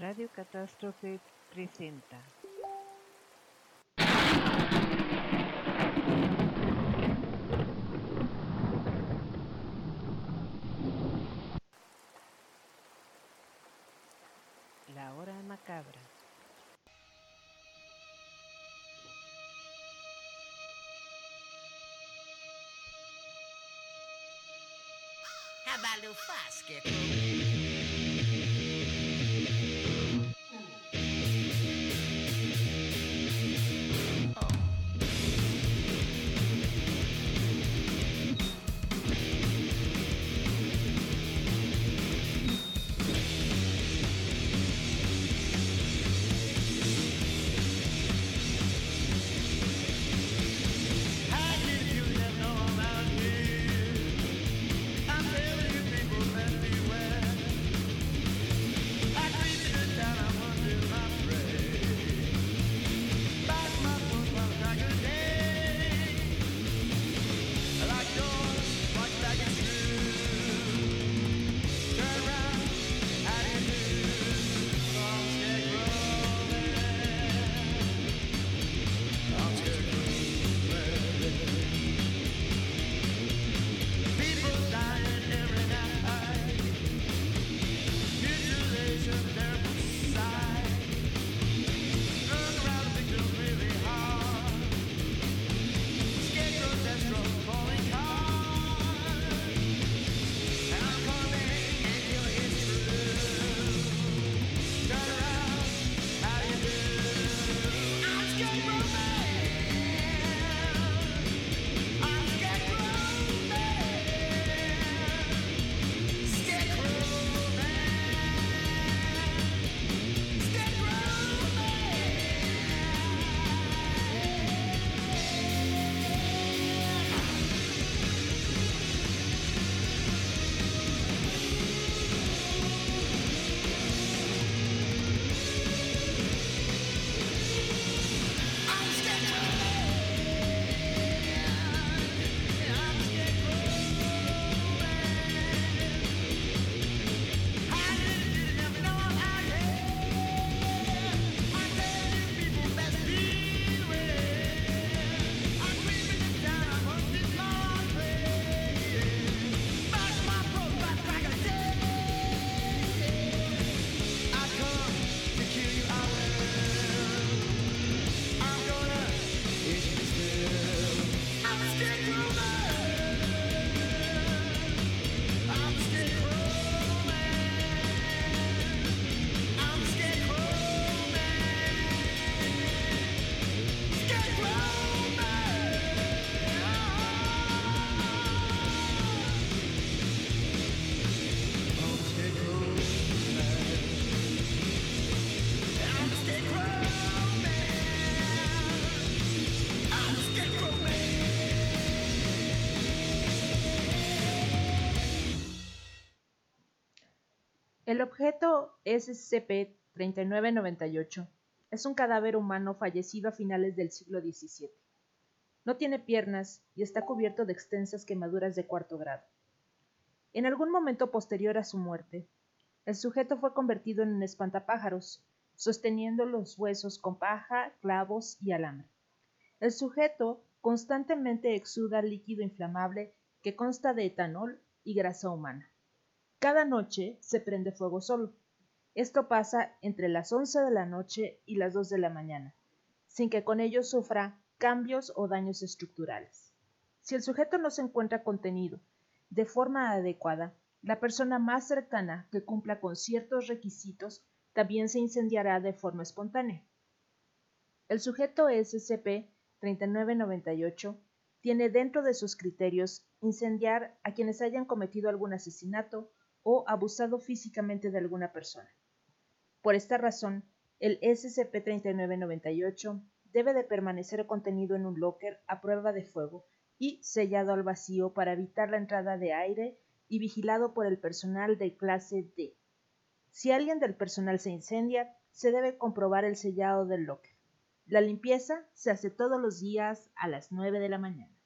Radio Catástrofe presenta. La hora macabra. Objeto SCP-3998 es un cadáver humano fallecido a finales del siglo XVII. No tiene piernas y está cubierto de extensas quemaduras de cuarto grado. En algún momento posterior a su muerte, el sujeto fue convertido en un espantapájaros, sosteniendo los huesos con paja, clavos y alambre. El sujeto constantemente exuda líquido inflamable que consta de etanol y grasa humana. Cada noche se prende fuego solo. Esto pasa entre las 11 de la noche y las 2 de la mañana, sin que con ello sufra cambios o daños estructurales. Si el sujeto no se encuentra contenido de forma adecuada, la persona más cercana que cumpla con ciertos requisitos también se incendiará de forma espontánea. El sujeto SCP-3998 tiene dentro de sus criterios incendiar a quienes hayan cometido algún asesinato o abusado físicamente de alguna persona. Por esta razón, el SCP-3998 debe de permanecer contenido en un locker a prueba de fuego y sellado al vacío para evitar la entrada de aire y vigilado por el personal de clase D. Si alguien del personal se incendia, se debe comprobar el sellado del locker. La limpieza se hace todos los días a las 9 de la mañana.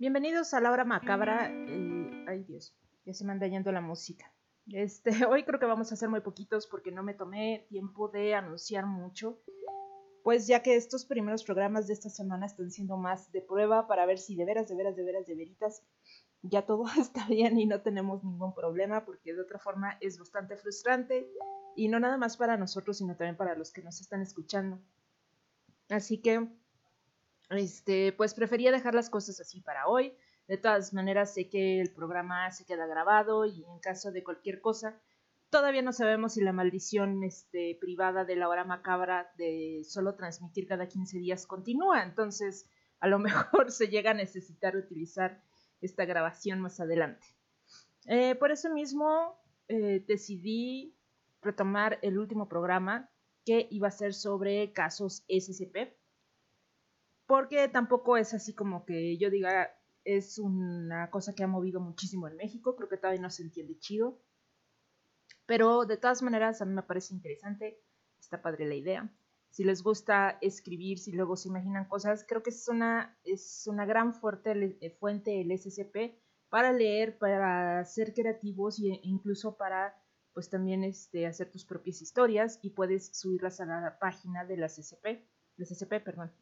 Bienvenidos a la hora macabra. Eh, ay Dios, ya se me anda yendo la música. Este, hoy creo que vamos a hacer muy poquitos porque no me tomé tiempo de anunciar mucho. Pues ya que estos primeros programas de esta semana están siendo más de prueba para ver si de veras, de veras, de veras, de veritas ya todo está bien y no tenemos ningún problema porque de otra forma es bastante frustrante y no nada más para nosotros sino también para los que nos están escuchando. Así que este, pues prefería dejar las cosas así para hoy. De todas maneras, sé que el programa se queda grabado y en caso de cualquier cosa, todavía no sabemos si la maldición este, privada de la hora macabra de solo transmitir cada 15 días continúa. Entonces, a lo mejor se llega a necesitar utilizar esta grabación más adelante. Eh, por eso mismo eh, decidí retomar el último programa que iba a ser sobre casos SCP porque tampoco es así como que yo diga es una cosa que ha movido muchísimo en México, creo que todavía no se entiende chido, pero de todas maneras a mí me parece interesante, está padre la idea. Si les gusta escribir, si luego se imaginan cosas, creo que es una, es una gran fuerte, eh, fuente el SCP para leer, para ser creativos e incluso para pues también este, hacer tus propias historias y puedes subirlas a la página de las SCP, las SCP, perdón.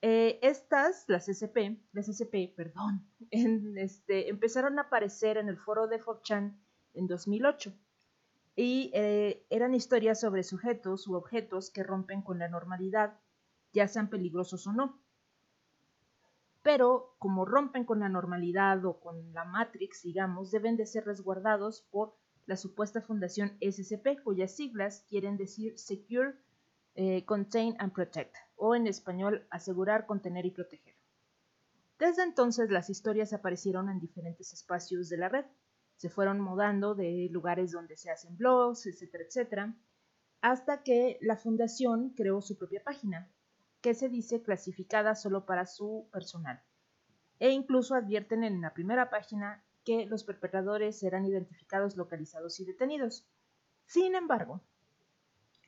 Eh, estas, las SCP, las SCP, perdón, este, empezaron a aparecer en el foro de 4chan en 2008 y eh, eran historias sobre sujetos u objetos que rompen con la normalidad, ya sean peligrosos o no. Pero como rompen con la normalidad o con la Matrix, digamos, deben de ser resguardados por la supuesta fundación SCP, cuyas siglas quieren decir Secure, eh, Contain and Protect o en español asegurar, contener y proteger. Desde entonces las historias aparecieron en diferentes espacios de la red, se fueron mudando de lugares donde se hacen blogs, etcétera, etcétera, hasta que la fundación creó su propia página, que se dice clasificada solo para su personal, e incluso advierten en la primera página que los perpetradores serán identificados, localizados y detenidos. Sin embargo,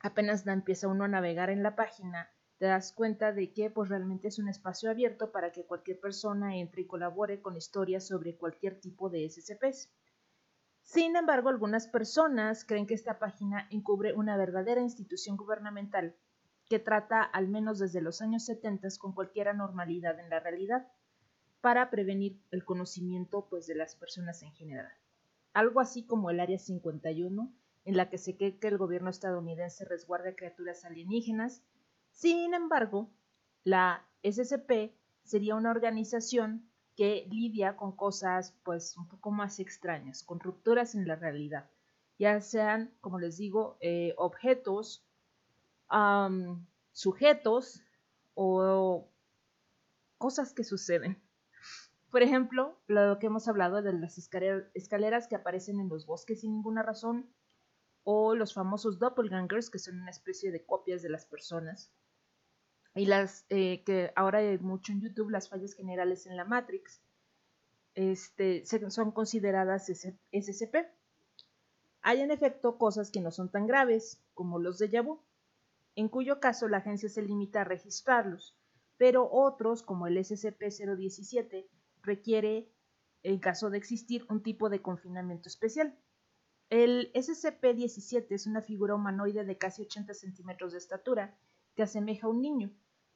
apenas empieza uno a navegar en la página te das cuenta de que pues realmente es un espacio abierto para que cualquier persona entre y colabore con historias sobre cualquier tipo de SCPs. Sin embargo, algunas personas creen que esta página encubre una verdadera institución gubernamental que trata, al menos desde los años 70, con cualquier anormalidad en la realidad, para prevenir el conocimiento pues, de las personas en general. Algo así como el Área 51, en la que se cree que el gobierno estadounidense resguarda criaturas alienígenas sin embargo, la SCP sería una organización que lidia con cosas pues un poco más extrañas, con rupturas en la realidad, ya sean, como les digo, eh, objetos, sujetos o cosas que suceden. Por ejemplo, lo que hemos hablado de las escaleras que aparecen en los bosques sin ninguna razón, o los famosos doppelgangers, que son una especie de copias de las personas, y las eh, que ahora hay mucho en YouTube, las fallas generales en la Matrix, este, son consideradas SCP. Hay en efecto cosas que no son tan graves, como los de vu, en cuyo caso la agencia se limita a registrarlos, pero otros, como el SCP-017, requiere, en caso de existir, un tipo de confinamiento especial. El SCP-17 es una figura humanoide de casi 80 centímetros de estatura que asemeja a un niño,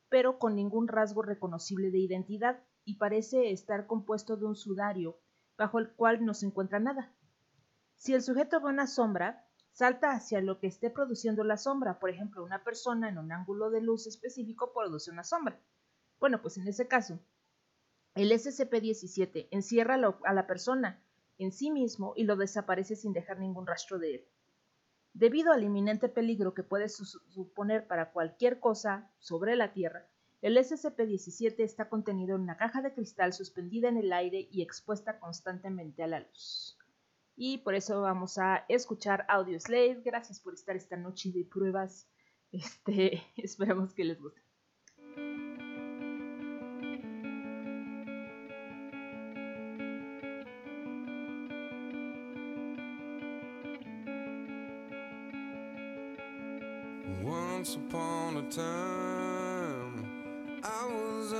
pero con ningún rasgo reconocible de identidad, y parece estar compuesto de un sudario, bajo el cual no se encuentra nada. Si el sujeto ve una sombra, salta hacia lo que esté produciendo la sombra, por ejemplo, una persona en un ángulo de luz específico produce una sombra. Bueno, pues en ese caso, el SCP-17 encierra a la persona en sí mismo y lo desaparece sin dejar ningún rastro de él. Debido al inminente peligro que puede suponer para cualquier cosa sobre la Tierra, el SCP-17 está contenido en una caja de cristal suspendida en el aire y expuesta constantemente a la luz. Y por eso vamos a escuchar Audio Slave. Gracias por estar esta noche de pruebas. Este, esperamos que les guste. Once upon a time, I was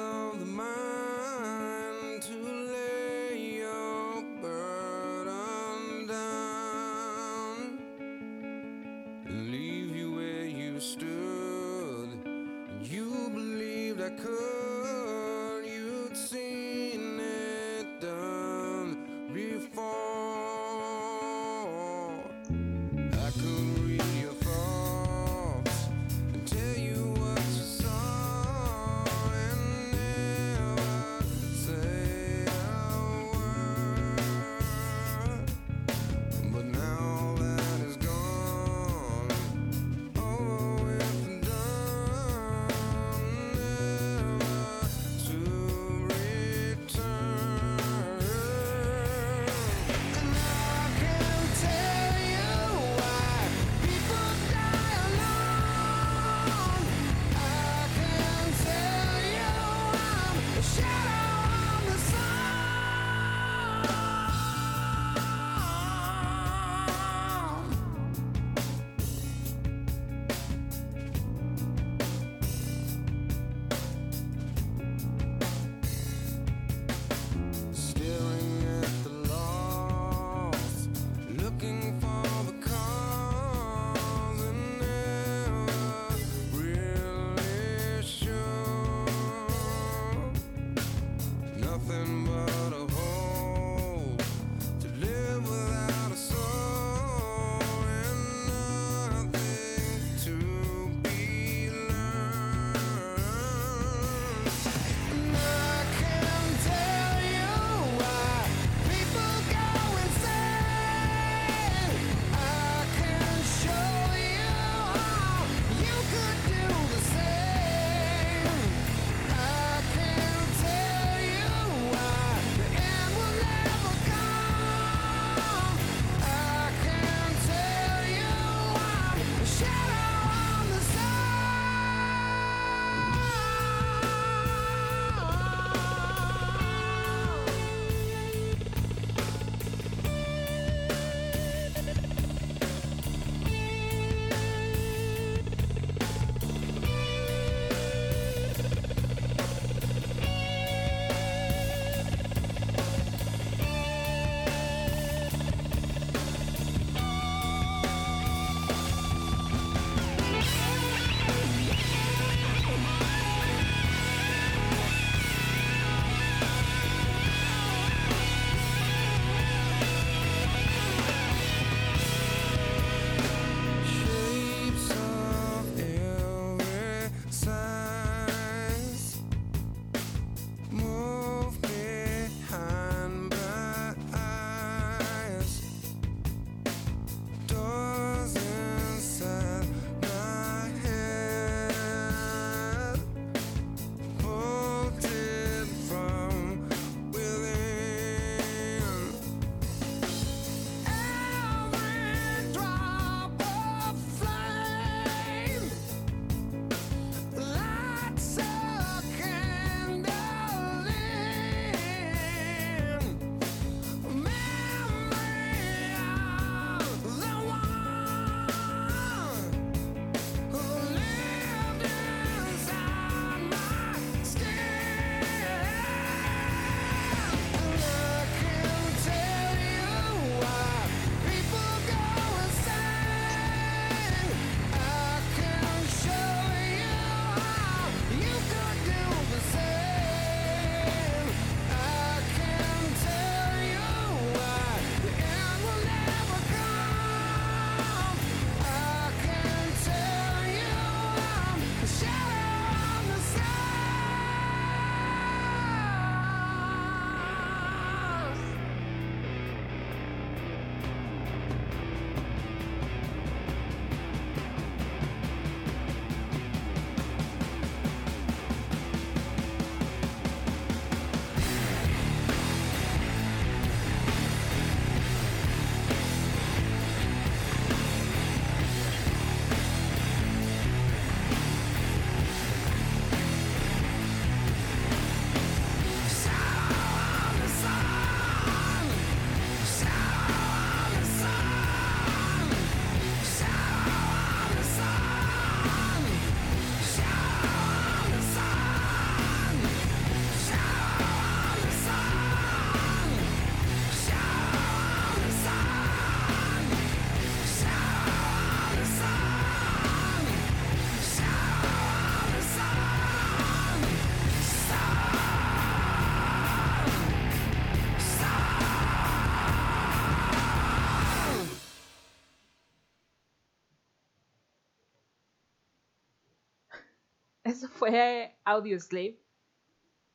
Eso fue Audio Slave.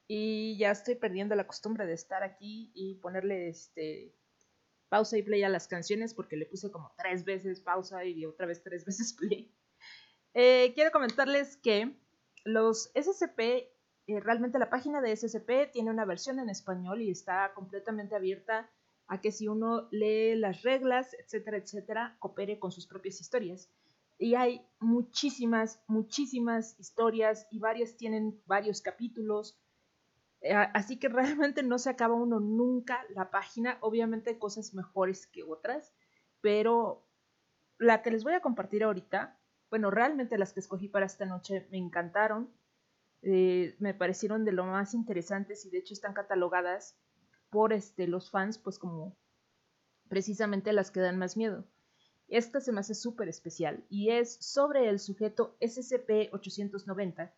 Y ya estoy perdiendo la costumbre de estar aquí y ponerle este pausa y play a las canciones porque le puse como tres veces pausa y otra vez tres veces play. Eh, quiero comentarles que los SCP, eh, realmente la página de SCP tiene una versión en español y está completamente abierta a que si uno lee las reglas, etcétera, etcétera, coopere con sus propias historias. Y hay muchísimas, muchísimas historias y varias tienen varios capítulos. Eh, Así que realmente no se acaba uno nunca la página. Obviamente hay cosas mejores que otras, pero la que les voy a compartir ahorita, bueno, realmente las que escogí para esta noche me encantaron. eh, me parecieron de lo más interesantes y de hecho están catalogadas por este, los fans, pues como precisamente las que dan más miedo. Esta se me hace súper especial y es sobre el sujeto SCP-890,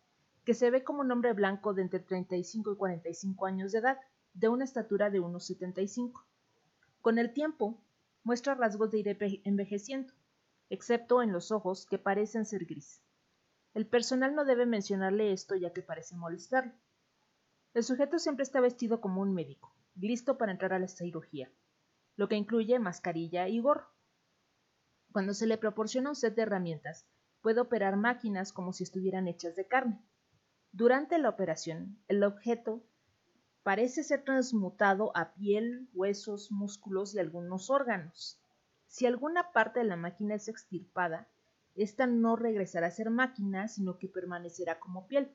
que se ve como un hombre blanco de entre 35 y 45 años de edad, de una estatura de unos 75. Con el tiempo, muestra rasgos de ir enve- envejeciendo, excepto en los ojos que parecen ser gris. El personal no debe mencionarle esto ya que parece molestarlo. El sujeto siempre está vestido como un médico, listo para entrar a la cirugía, lo que incluye mascarilla y gorro. Cuando se le proporciona un set de herramientas, puede operar máquinas como si estuvieran hechas de carne. Durante la operación, el objeto parece ser transmutado a piel, huesos, músculos y algunos órganos. Si alguna parte de la máquina es extirpada, esta no regresará a ser máquina, sino que permanecerá como piel.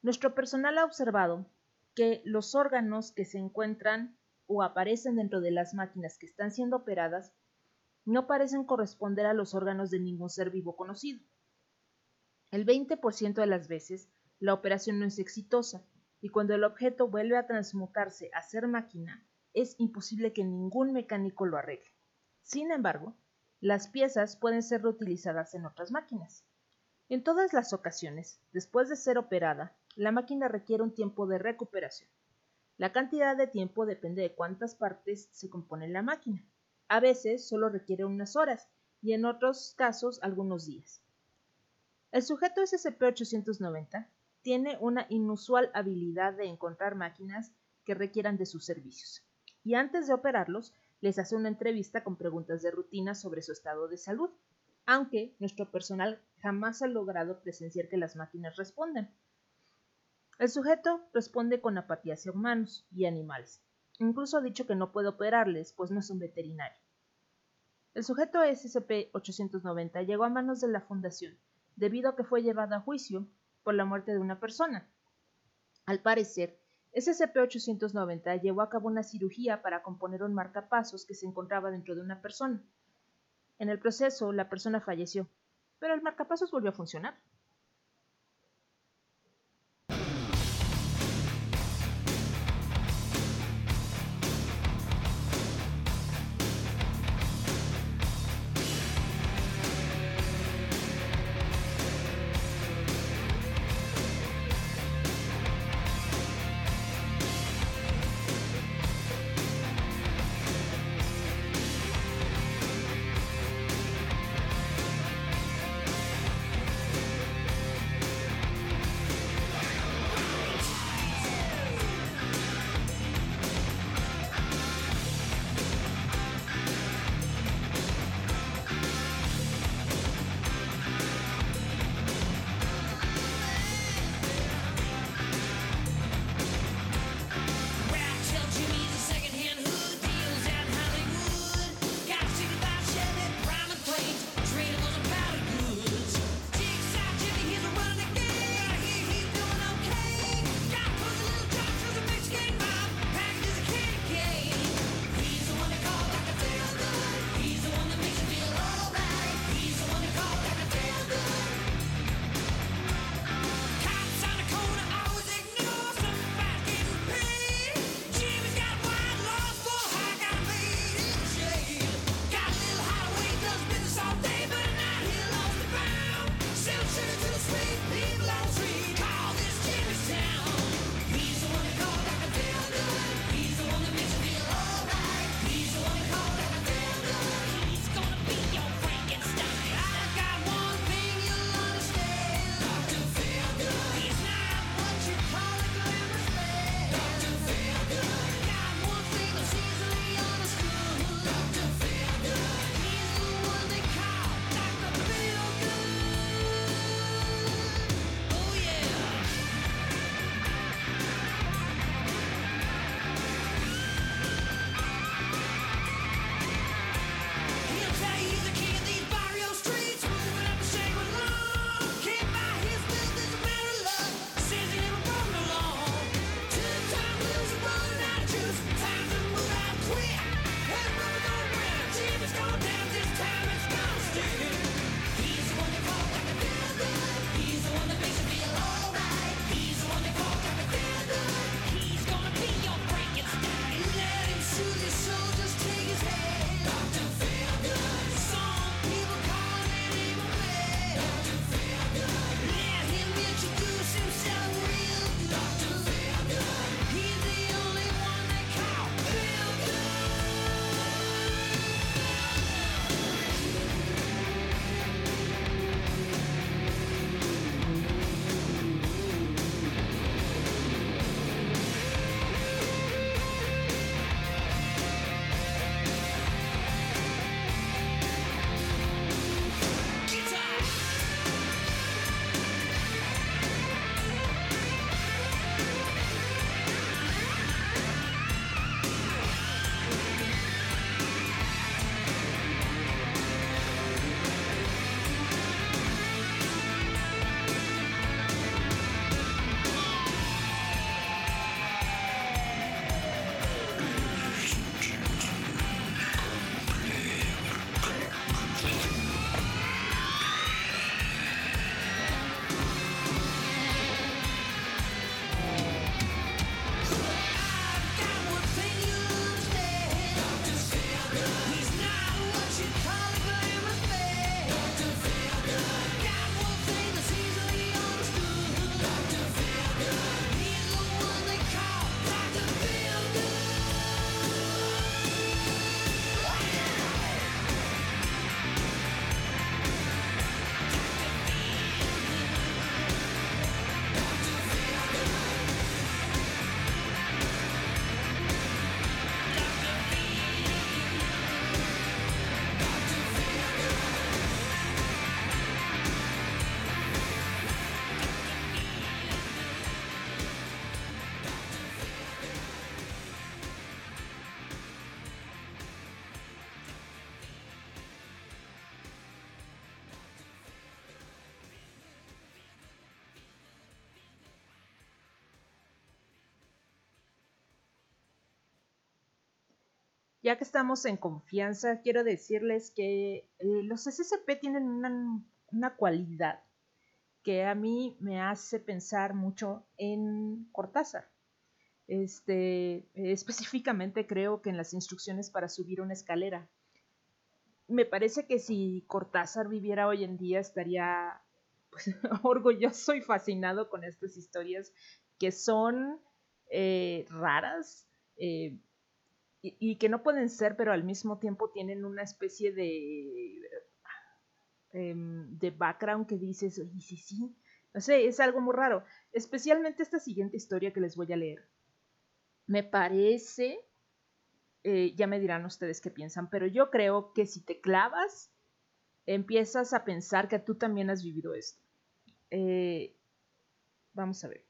Nuestro personal ha observado que los órganos que se encuentran o aparecen dentro de las máquinas que están siendo operadas no parecen corresponder a los órganos de ningún ser vivo conocido. El 20% de las veces la operación no es exitosa y cuando el objeto vuelve a transmutarse a ser máquina, es imposible que ningún mecánico lo arregle. Sin embargo, las piezas pueden ser reutilizadas en otras máquinas. En todas las ocasiones, después de ser operada, la máquina requiere un tiempo de recuperación. La cantidad de tiempo depende de cuántas partes se compone la máquina. A veces solo requiere unas horas y en otros casos algunos días. El sujeto SCP-890 tiene una inusual habilidad de encontrar máquinas que requieran de sus servicios y antes de operarlos les hace una entrevista con preguntas de rutina sobre su estado de salud, aunque nuestro personal jamás ha logrado presenciar que las máquinas respondan. El sujeto responde con apatía hacia humanos y animales. Incluso ha dicho que no puede operarles, pues no es un veterinario. El sujeto SCP-890 llegó a manos de la Fundación debido a que fue llevado a juicio por la muerte de una persona. Al parecer, SCP-890 llevó a cabo una cirugía para componer un marcapasos que se encontraba dentro de una persona. En el proceso, la persona falleció, pero el marcapasos volvió a funcionar. Ya que estamos en confianza, quiero decirles que eh, los SCP tienen una, una cualidad que a mí me hace pensar mucho en Cortázar. Este, específicamente creo que en las instrucciones para subir una escalera. Me parece que si Cortázar viviera hoy en día estaría pues, orgulloso y fascinado con estas historias que son eh, raras eh, y, que no pueden ser, pero al mismo tiempo tienen una especie de em, de background que dices, oye, sí, sí, no sé, es algo muy raro. Especialmente esta siguiente historia que les voy a leer. Me parece, eh, ya me dirán ustedes qué piensan, pero yo creo que si te clavas, empiezas a pensar que tú también has vivido esto. Eh, vamos a ver.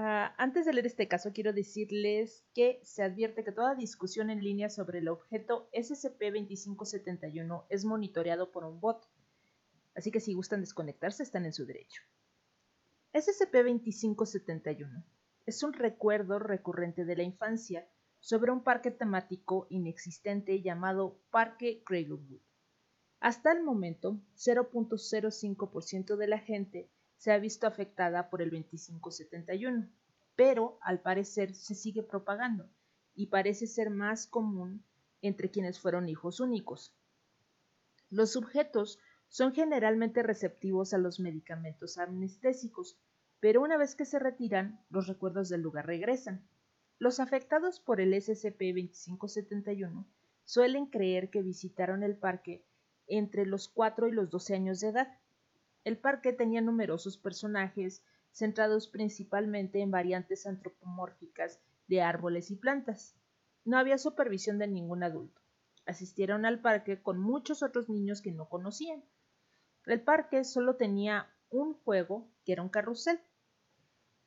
Ah, antes de leer este caso, quiero decirles que se advierte que toda discusión en línea sobre el objeto SCP-2571 es monitoreado por un bot, así que si gustan desconectarse están en su derecho. SCP-2571 es un recuerdo recurrente de la infancia sobre un parque temático inexistente llamado Parque Craiglewood. Hasta el momento, 0.05% de la gente se ha visto afectada por el 2571, pero al parecer se sigue propagando y parece ser más común entre quienes fueron hijos únicos. Los sujetos son generalmente receptivos a los medicamentos anestésicos, pero una vez que se retiran, los recuerdos del lugar regresan. Los afectados por el SCP-2571 suelen creer que visitaron el parque entre los 4 y los 12 años de edad, el parque tenía numerosos personajes, centrados principalmente en variantes antropomórficas de árboles y plantas. No había supervisión de ningún adulto. Asistieron al parque con muchos otros niños que no conocían. El parque solo tenía un juego, que era un carrusel.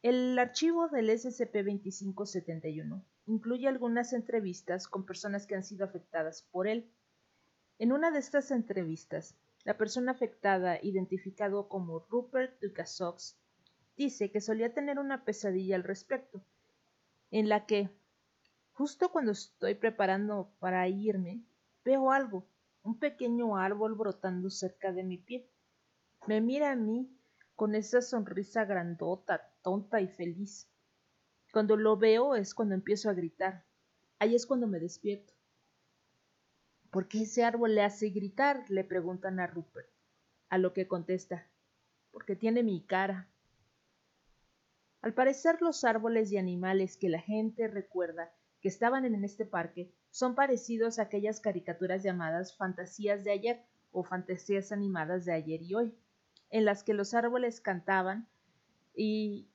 El archivo del SCP-2571 incluye algunas entrevistas con personas que han sido afectadas por él. En una de estas entrevistas, la persona afectada, identificado como Rupert Dukasox, dice que solía tener una pesadilla al respecto, en la que, justo cuando estoy preparando para irme, veo algo, un pequeño árbol brotando cerca de mi pie. Me mira a mí con esa sonrisa grandota, tonta y feliz. Cuando lo veo es cuando empiezo a gritar. Ahí es cuando me despierto. ¿Por qué ese árbol le hace gritar? le preguntan a Rupert, a lo que contesta, porque tiene mi cara. Al parecer los árboles y animales que la gente recuerda que estaban en este parque son parecidos a aquellas caricaturas llamadas fantasías de ayer o fantasías animadas de ayer y hoy, en las que los árboles cantaban y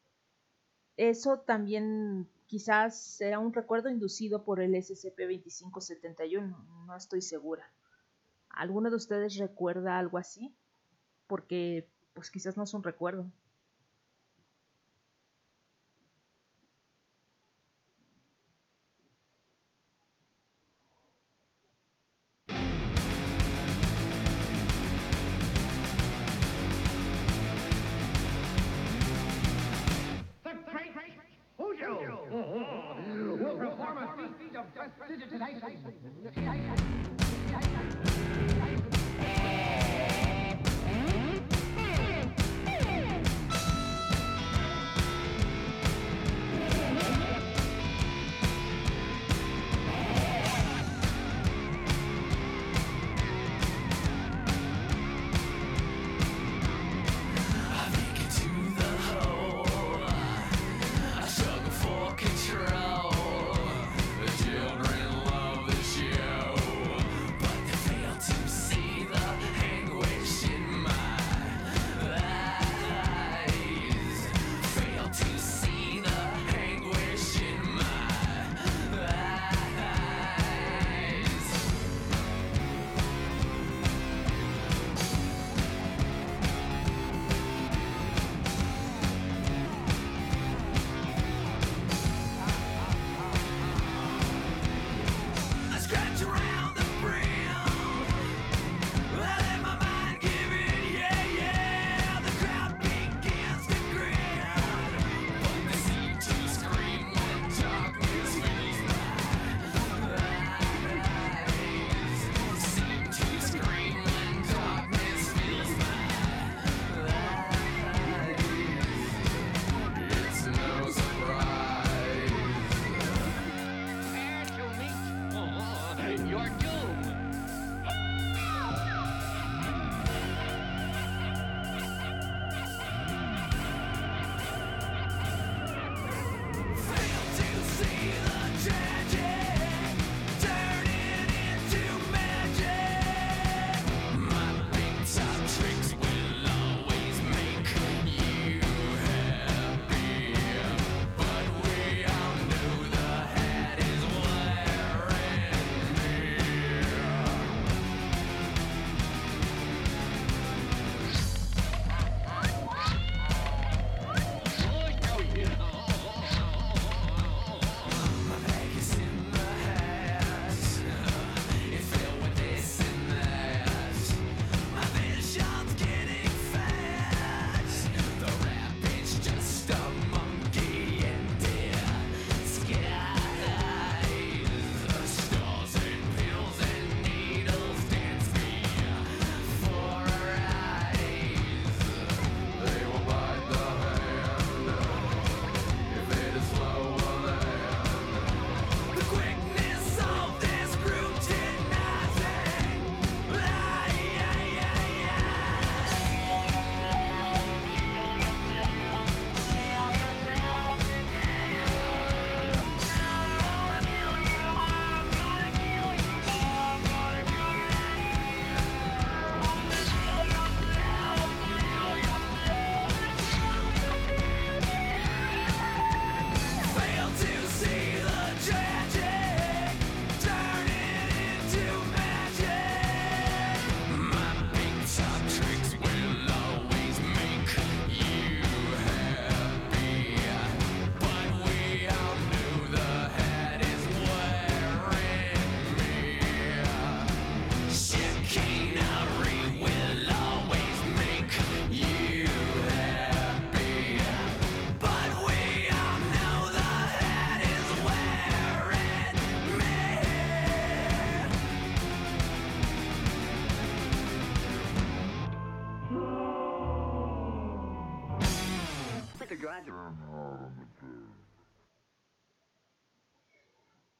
eso también Quizás era un recuerdo inducido por el SCP-2571, no estoy segura. ¿Alguno de ustedes recuerda algo así? Porque, pues quizás no es un recuerdo. A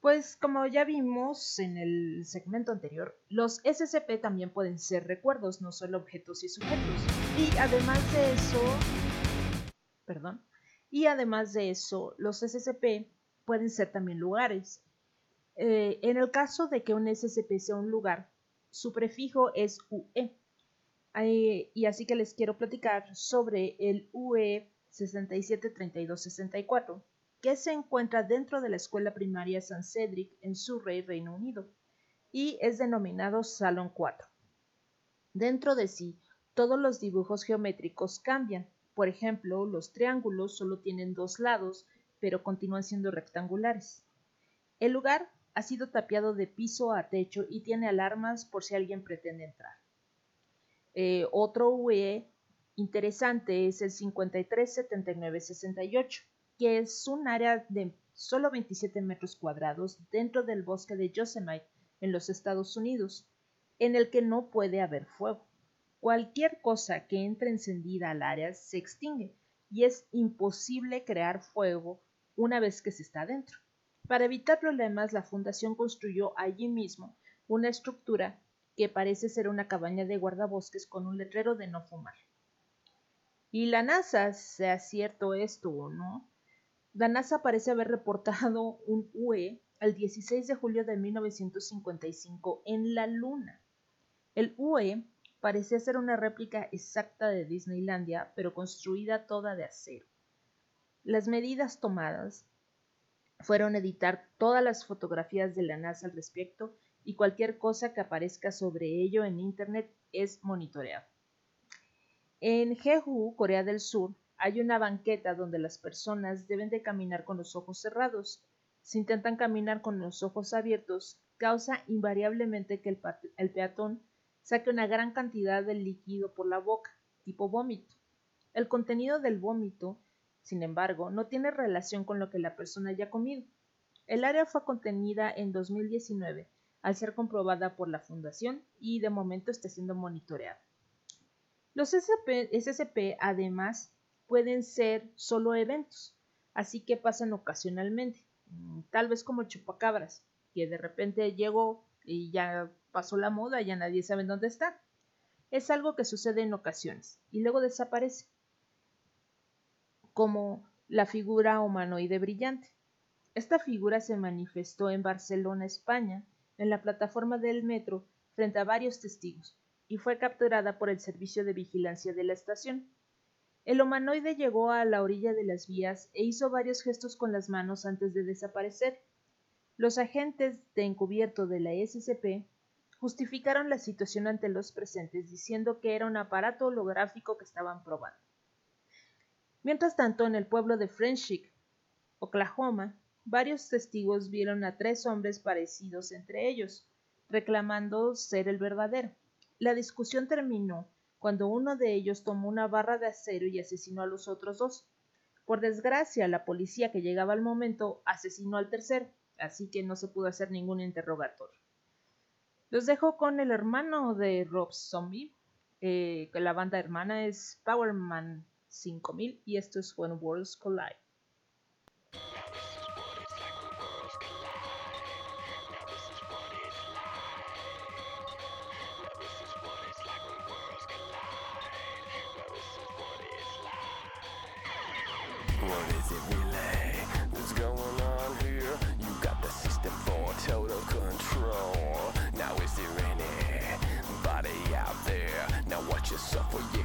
Pues como ya vimos en el segmento anterior, los SCP también pueden ser recuerdos, no solo objetos y sujetos. Y además de eso, perdón, y además de eso, los SCP pueden ser también lugares. Eh, en el caso de que un SCP sea un lugar, su prefijo es UE. Eh, y así que les quiero platicar sobre el UE 673264 que se encuentra dentro de la escuela primaria San Cedric en Surrey, Reino Unido, y es denominado Salón 4. Dentro de sí, todos los dibujos geométricos cambian. Por ejemplo, los triángulos solo tienen dos lados, pero continúan siendo rectangulares. El lugar ha sido tapiado de piso a techo y tiene alarmas por si alguien pretende entrar. Eh, otro UE interesante es el 537968 que es un área de solo 27 metros cuadrados dentro del bosque de Yosemite en los Estados Unidos, en el que no puede haber fuego. Cualquier cosa que entre encendida al área se extingue y es imposible crear fuego una vez que se está dentro. Para evitar problemas, la fundación construyó allí mismo una estructura que parece ser una cabaña de guardabosques con un letrero de no fumar. Y la NASA, sea cierto esto o no, la NASA parece haber reportado un UE el 16 de julio de 1955 en la Luna. El UE parecía ser una réplica exacta de Disneylandia, pero construida toda de acero. Las medidas tomadas fueron editar todas las fotografías de la NASA al respecto y cualquier cosa que aparezca sobre ello en Internet es monitoreado. En Jeju, Corea del Sur, hay una banqueta donde las personas deben de caminar con los ojos cerrados. Si intentan caminar con los ojos abiertos, causa invariablemente que el, el peatón saque una gran cantidad de líquido por la boca, tipo vómito. El contenido del vómito, sin embargo, no tiene relación con lo que la persona haya comido. El área fue contenida en 2019 al ser comprobada por la Fundación y de momento está siendo monitoreada. Los SCP, además pueden ser solo eventos, así que pasan ocasionalmente, mm, tal vez como chupacabras, que de repente llegó y ya pasó la moda, ya nadie sabe dónde está. Es algo que sucede en ocasiones y luego desaparece, como la figura humanoide brillante. Esta figura se manifestó en Barcelona, España, en la plataforma del metro frente a varios testigos, y fue capturada por el servicio de vigilancia de la estación. El humanoide llegó a la orilla de las vías e hizo varios gestos con las manos antes de desaparecer. Los agentes de encubierto de la SCP justificaron la situación ante los presentes diciendo que era un aparato holográfico que estaban probando. Mientras tanto, en el pueblo de Friendship, Oklahoma, varios testigos vieron a tres hombres parecidos entre ellos, reclamando ser el verdadero. La discusión terminó cuando uno de ellos tomó una barra de acero y asesinó a los otros dos. Por desgracia, la policía que llegaba al momento asesinó al tercero, así que no se pudo hacer ningún interrogatorio. Los dejo con el hermano de Rob Zombie, eh, que la banda hermana es Powerman 5000 y esto es When Worlds Collide. What is it really? What's going on here? You got the system for total control. Now is there anybody out there? Now watch yourself for you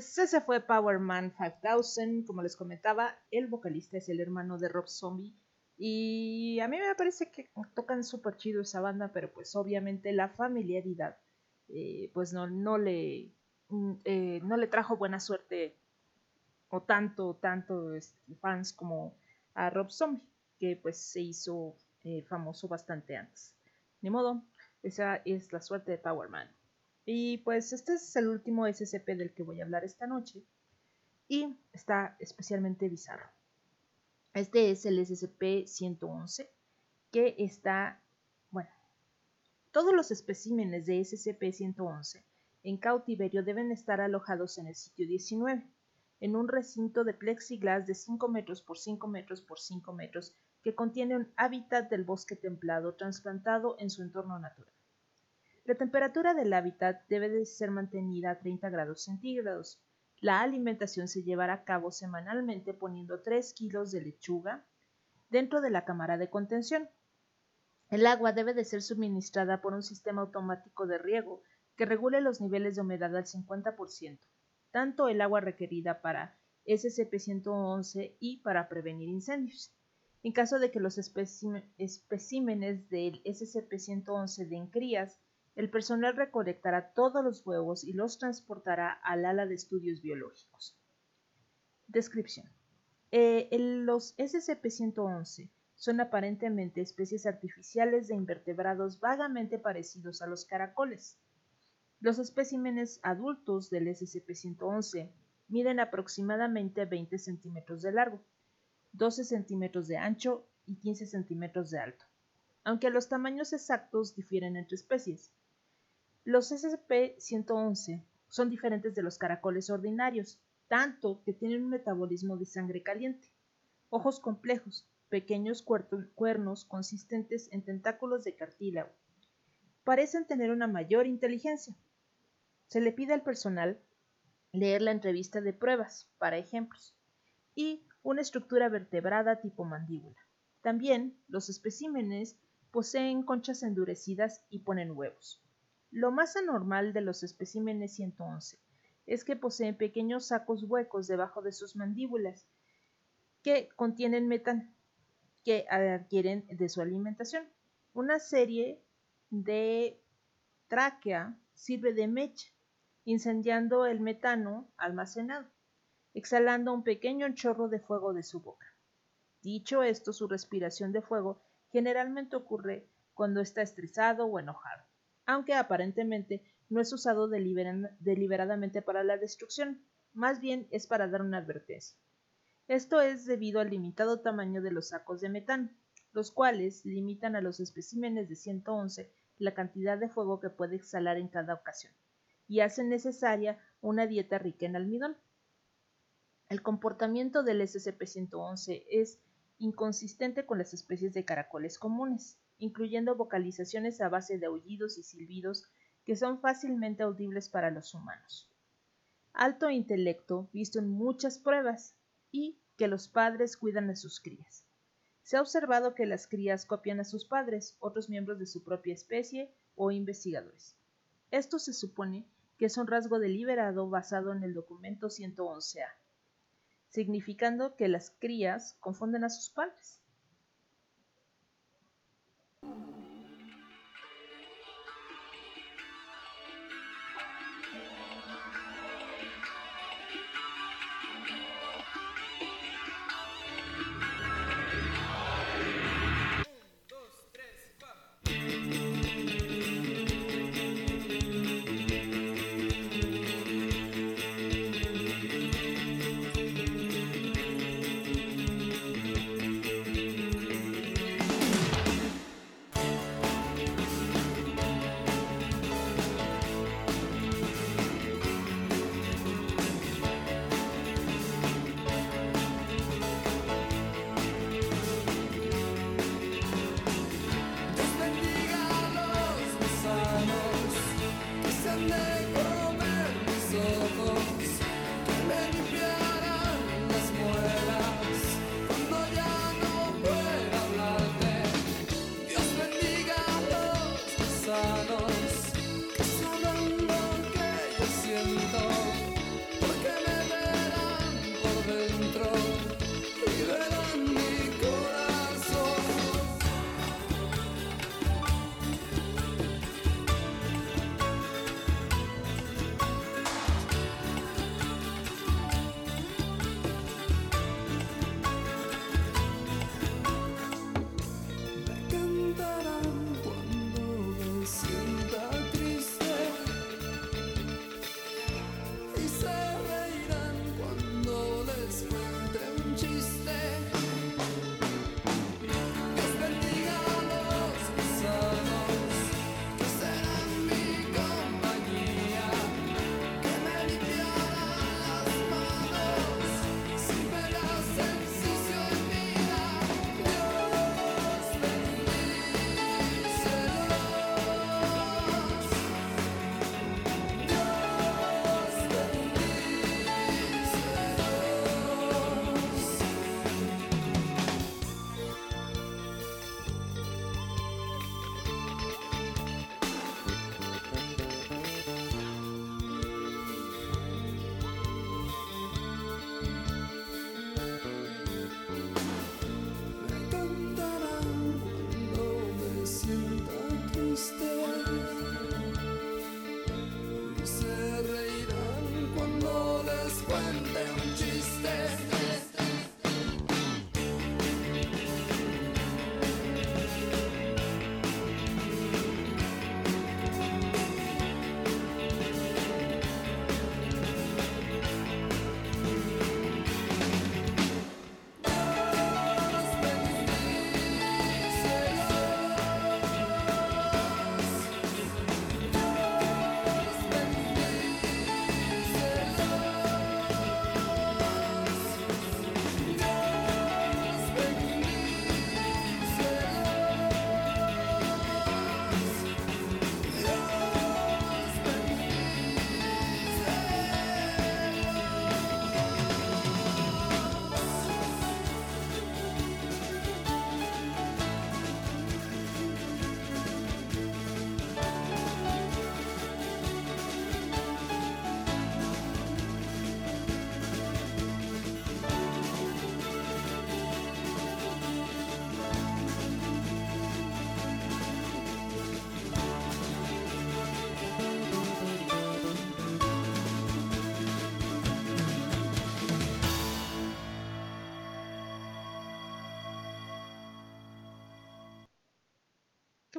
Ese fue Power Man 5000. Como les comentaba, el vocalista es el hermano de Rob Zombie. Y a mí me parece que tocan súper chido esa banda, pero pues obviamente la familiaridad eh, pues no, no, le, mm, eh, no le trajo buena suerte o tanto, tanto este, fans como a Rob Zombie, que pues se hizo eh, famoso bastante antes. Ni modo, esa es la suerte de Power Man. Y pues este es el último SCP del que voy a hablar esta noche. Y está especialmente bizarro. Este es el SCP-111 que está, bueno, todos los especímenes de SCP-111 en cautiverio deben estar alojados en el sitio 19, en un recinto de plexiglas de 5 metros por 5 metros por 5 metros que contiene un hábitat del bosque templado trasplantado en su entorno natural. La temperatura del hábitat debe de ser mantenida a 30 grados centígrados. La alimentación se llevará a cabo semanalmente poniendo 3 kilos de lechuga dentro de la cámara de contención. El agua debe de ser suministrada por un sistema automático de riego que regule los niveles de humedad al 50%, tanto el agua requerida para SCP-111 y para prevenir incendios. En caso de que los especímenes del SCP-111 den crías, el personal recolectará todos los huevos y los transportará al ala de estudios biológicos. Descripción. Eh, los SCP-111 son aparentemente especies artificiales de invertebrados vagamente parecidos a los caracoles. Los especímenes adultos del SCP-111 miden aproximadamente 20 centímetros de largo, 12 centímetros de ancho y 15 centímetros de alto, aunque los tamaños exactos difieren entre especies. Los SCP-111 son diferentes de los caracoles ordinarios, tanto que tienen un metabolismo de sangre caliente, ojos complejos, pequeños cuernos consistentes en tentáculos de cartílago. Parecen tener una mayor inteligencia. Se le pide al personal leer la entrevista de pruebas para ejemplos y una estructura vertebrada tipo mandíbula. También los especímenes poseen conchas endurecidas y ponen huevos. Lo más anormal de los especímenes 111 es que poseen pequeños sacos huecos debajo de sus mandíbulas que contienen metano que adquieren de su alimentación. Una serie de tráquea sirve de mecha, incendiando el metano almacenado, exhalando un pequeño chorro de fuego de su boca. Dicho esto, su respiración de fuego generalmente ocurre cuando está estresado o enojado, aunque aparentemente no es usado delibera- deliberadamente para la destrucción, más bien es para dar una advertencia. Esto es debido al limitado tamaño de los sacos de metano, los cuales limitan a los especímenes de 111 la cantidad de fuego que puede exhalar en cada ocasión, y hacen necesaria una dieta rica en almidón. El comportamiento del SCP-111 es inconsistente con las especies de caracoles comunes, incluyendo vocalizaciones a base de aullidos y silbidos que son fácilmente audibles para los humanos. Alto intelecto visto en muchas pruebas y que los padres cuidan a sus crías. Se ha observado que las crías copian a sus padres, otros miembros de su propia especie o investigadores. Esto se supone que es un rasgo deliberado basado en el documento 111A, significando que las crías confunden a sus padres.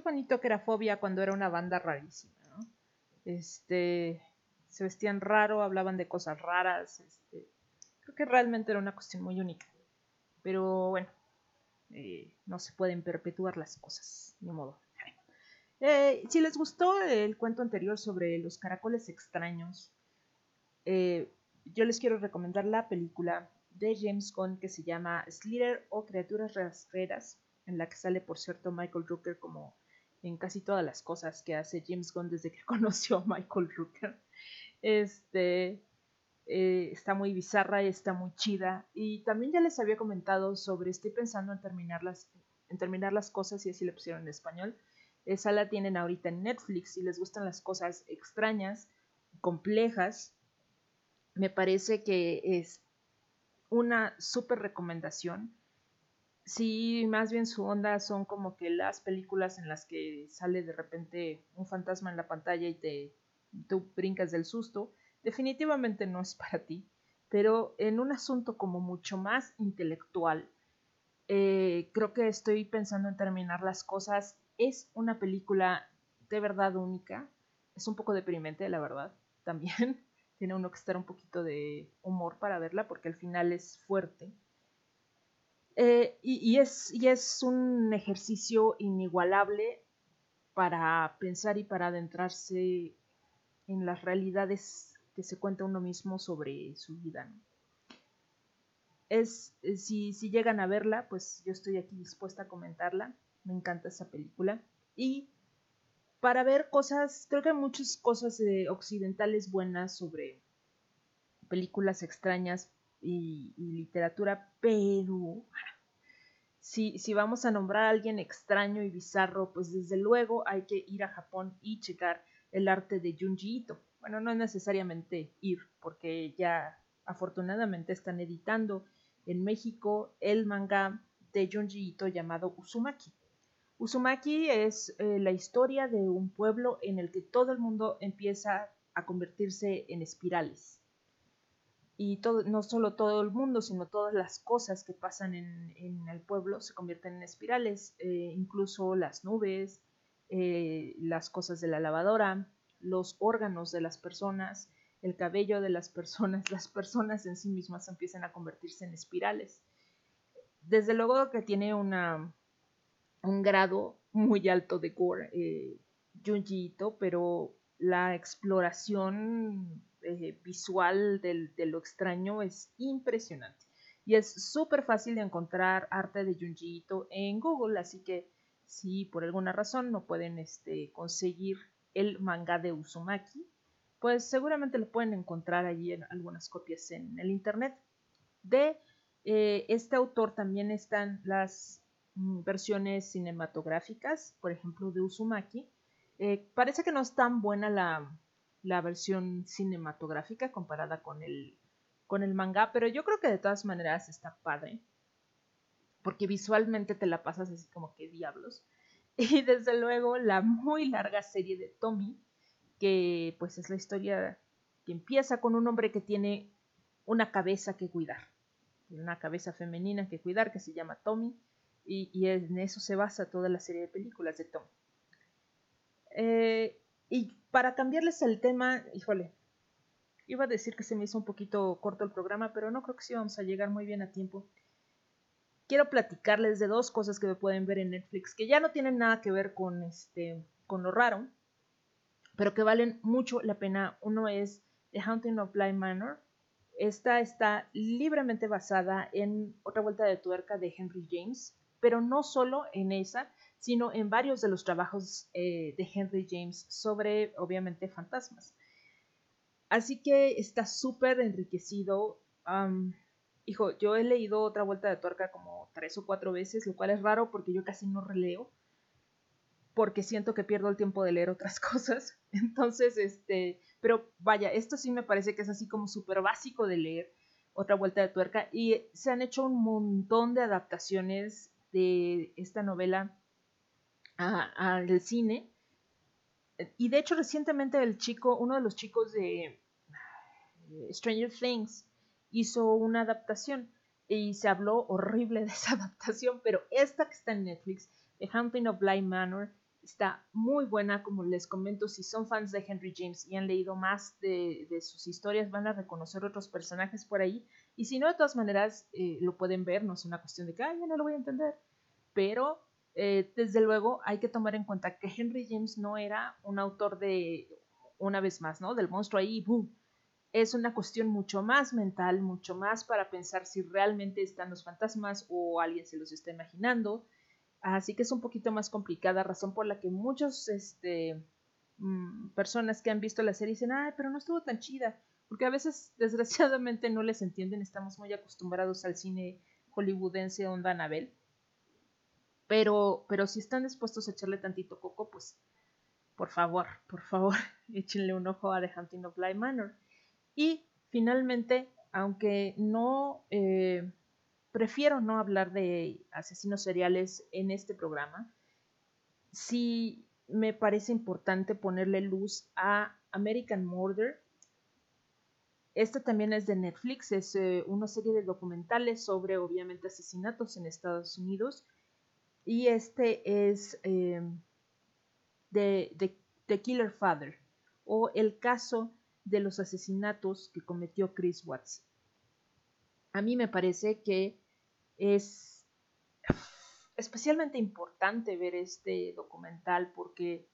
Bonito que era Fobia cuando era una banda rarísima, ¿no? Este, se vestían raro, hablaban de cosas raras, este, creo que realmente era una cuestión muy única. Pero bueno, eh, no se pueden perpetuar las cosas, ni modo. Eh, si les gustó el cuento anterior sobre los caracoles extraños, eh, yo les quiero recomendar la película de James Gunn que se llama Slither o Criaturas Rastreras, en la que sale, por cierto, Michael Rooker como en casi todas las cosas que hace James Gunn desde que conoció a Michael Rooker. Este eh, está muy bizarra está muy chida. Y también ya les había comentado sobre estoy pensando en terminar las, en terminar las cosas y así le pusieron en español. Esa la tienen ahorita en Netflix. Si les gustan las cosas extrañas, complejas, me parece que es una súper recomendación. Sí, más bien su onda son como que las películas en las que sale de repente un fantasma en la pantalla y te tú brincas del susto. Definitivamente no es para ti, pero en un asunto como mucho más intelectual, eh, creo que estoy pensando en terminar las cosas. Es una película de verdad única. Es un poco deprimente, la verdad, también. Tiene uno que estar un poquito de humor para verla porque al final es fuerte. Eh, y, es, un ejercicio inigualable para pensar y para adentrarse en las realidades que se cuenta uno mismo sobre su vida. Es, eh, si, si llegan a verla, pues yo estoy aquí dispuesta a comentarla. Me encanta esa película. Y para ver cosas, creo que hay muchas cosas eh, occidentales buenas sobre películas extrañas y, literatura, pero si, si, vamos a nombrar a alguien extraño y bizarro, pues desde luego hay que ir a Japón y checar el arte de Junji Ito. Bueno, no es necesariamente ir, porque ya afortunadamente están editando en México el manga de Junji Ito llamado Uzumaki. Uzumaki es eh, la historia de un pueblo en el que todo el mundo empieza a convertirse en espirales. Y no solo todo el mundo, sino todas las cosas que pasan en, el pueblo se convierten en espirales, eh, incluso las nubes, eh, las cosas de la lavadora, los órganos de las personas, el cabello de las personas, las personas en sí mismas empiezan a convertirse en espirales. Desde luego que tiene una, un grado muy alto de gore, eh, pero la exploración eh, visual del, de lo extraño es impresionante. Y es súper fácil de encontrar arte de Junji en Google, así que si por alguna razón no pueden este, conseguir el manga de Uzumaki, pues seguramente lo pueden encontrar allí en algunas copias en el internet. De eh, este autor también están las Mm, versiones cinematográficas, por ejemplo, de Uzumaki. Eh, parece que no es tan buena la, la, versión cinematográfica comparada con el, con el manga, pero yo creo que de todas maneras está padre, porque visualmente te la pasas así como que diablos. Y desde luego la muy larga serie de Tommy, que pues es la historia que empieza con un hombre que tiene una cabeza que cuidar, una cabeza femenina que cuidar que se llama Tommy y, en eso se basa toda la serie de películas de Tom. Eh, y para cambiarles el tema, híjole, iba a decir que se me hizo un poquito corto el programa, pero no creo que sí vamos a llegar muy bien a tiempo. Quiero platicarles de dos cosas que me pueden ver en Netflix, que ya no tienen nada que ver con, este, con lo raro, pero que valen mucho la pena. Uno es The Haunting of Bly Manor. Esta está libremente basada en otra vuelta de tuerca de Henry James, pero no solo en esa, sino en varios de los trabajos eh, de Henry James sobre, obviamente, fantasmas. Así que está súper enriquecido. hijo, yo he leído otra vuelta de tuerca como tres o cuatro veces, lo cual es raro porque yo casi no releo, porque siento que pierdo el tiempo de leer otras cosas. Entonces, este, pero vaya, esto sí me parece que es así como súper básico de leer otra vuelta de tuerca y se han hecho un montón de adaptaciones de esta novela al cine. Y de hecho recientemente el chico, uno de los chicos de eh, Stranger Things hizo una adaptación y se habló horrible de esa adaptación, pero esta que está en Netflix, The Hunting of Bly Manor, está muy buena, como les comento, si son fans de Henry James y han leído más de, sus historias, van a reconocer otros personajes por ahí, y si no, de todas maneras, eh, lo pueden ver, no es una cuestión de que, ay, yo no lo voy a entender, pero eh, desde luego hay que tomar en cuenta que Henry James no era un autor de, una vez más, ¿no? Del monstruo ahí, es una cuestión mucho más mental, mucho más para pensar si realmente están los fantasmas o alguien se los está imaginando. Así que es un poquito más complicada, razón por la que muchas este, mm, personas que han visto la serie dicen, ay, pero no estuvo tan chida, porque a veces desgraciadamente no les entienden, estamos muy acostumbrados al cine hollywoodense onda Anabel. Pero, pero si están dispuestos a echarle tantito coco, pues por favor, por favor, échenle un ojo a The Hunting of Bly Manor. Y finalmente, aunque no eh, prefiero no hablar de asesinos seriales en este programa, sí me parece importante ponerle luz a American Murder. Esta también es de Netflix, es eh, una serie de documentales sobre obviamente asesinatos en Estados Unidos. Y este es eh, de, de The Killer Father o el caso de los asesinatos que cometió Chris Watts. A mí me parece que es especialmente importante ver este documental porque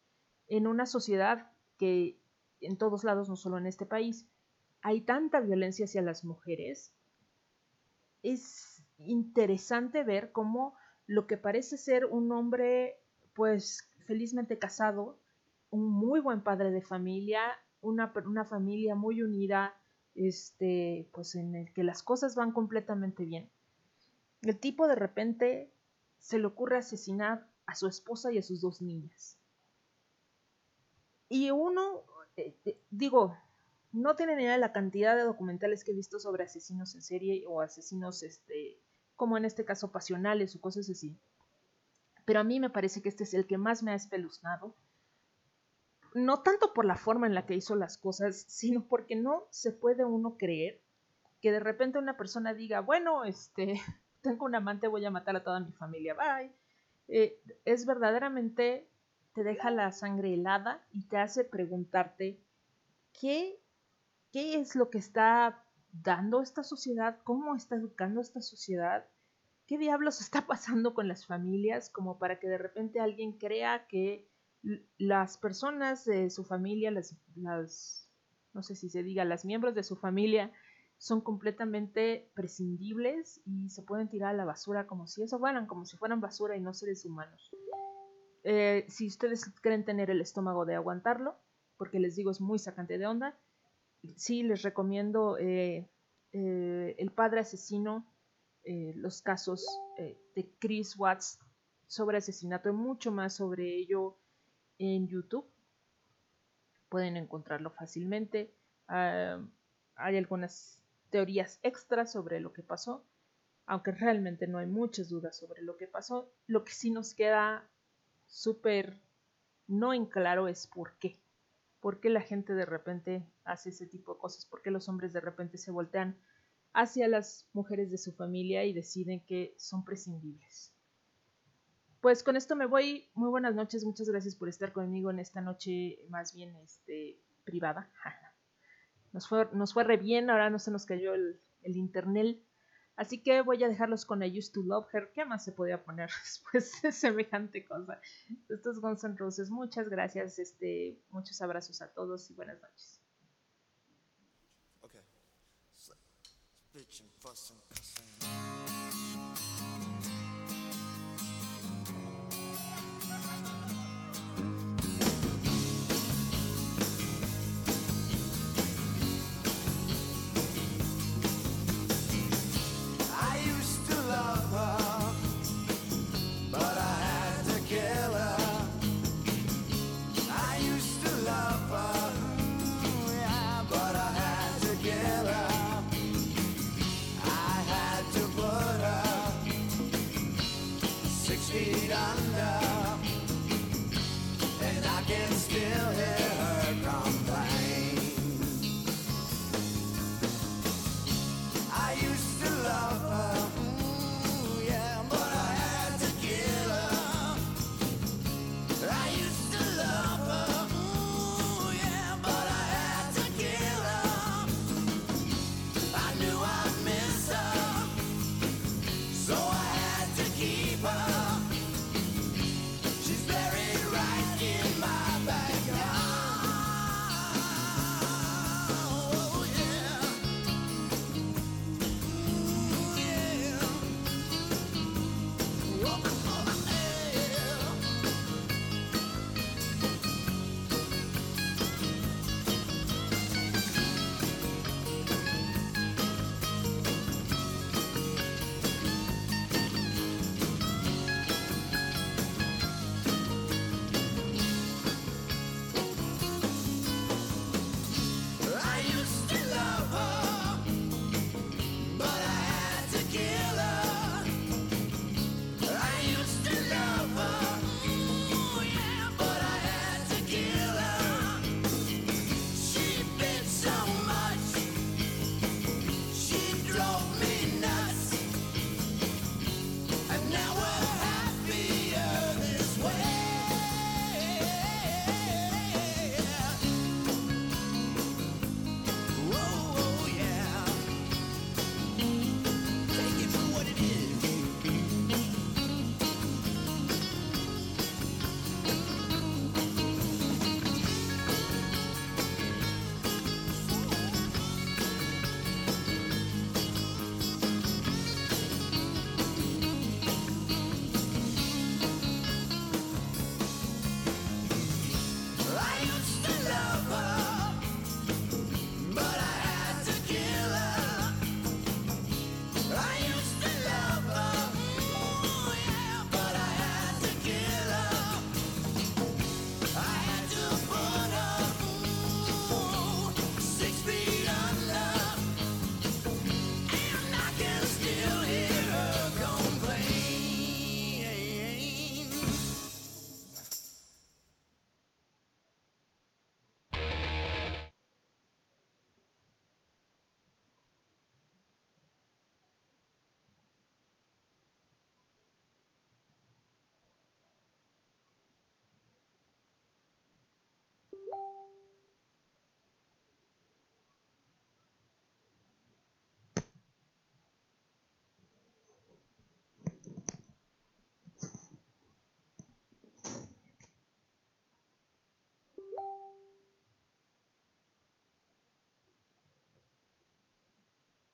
en una sociedad que en todos lados, no solo en este país, hay tanta violencia hacia las mujeres, es interesante ver cómo lo que parece ser un hombre pues felizmente casado, un muy buen padre de familia, una, una familia muy unida, este, pues en el que las cosas van completamente bien. El tipo de repente se le ocurre asesinar a su esposa y a sus dos niñas. Y uno, eh, eh, digo, no tiene ni idea de la cantidad de documentales que he visto sobre asesinos en serie o asesinos, este, como en este caso, pasionales o cosas así. Pero a mí me parece que este es el que más me ha espeluznado no tanto por la forma en la que hizo las cosas, sino porque no se puede uno creer que de repente una persona diga, bueno, este, tengo un amante, voy a matar a toda mi familia, bye. Eh, es verdaderamente, te deja la sangre helada y te hace preguntarte qué, qué es lo que está dando esta sociedad, cómo está educando esta sociedad, qué diablos está pasando con las familias, como para que de repente alguien crea que las personas de su familia, las, no sé si se diga, las miembros de su familia son completamente prescindibles y se pueden tirar a la basura como si eso fueran, como si fueran basura y no seres humanos. Eh, si ustedes creen tener el estómago de aguantarlo, porque les digo es muy sacante de onda, sí les recomiendo eh, eh, El Padre Asesino, los casos de Chris Watts sobre asesinato, mucho más sobre ello en YouTube. Pueden encontrarlo fácilmente. Hay algunas teorías extras sobre lo que pasó, aunque realmente no hay muchas dudas sobre lo que pasó. Lo que sí nos queda súper no en claro es por qué. ¿Por qué la gente de repente hace ese tipo de cosas? ¿Por qué los hombres de repente se voltean hacia las mujeres de su familia y deciden que son prescindibles? pues con esto me voy. Muy buenas noches, muchas gracias por estar conmigo en esta noche más bien este, privada. Nos fue, nos fue re bien, ahora no se nos cayó el, internet. Así que voy a dejarlos con I Used to Love Her. ¿Qué más se podía poner después de semejante cosa? Estos es Guns N' Roses. Muchas gracias. Este, muchos abrazos a todos y buenas noches.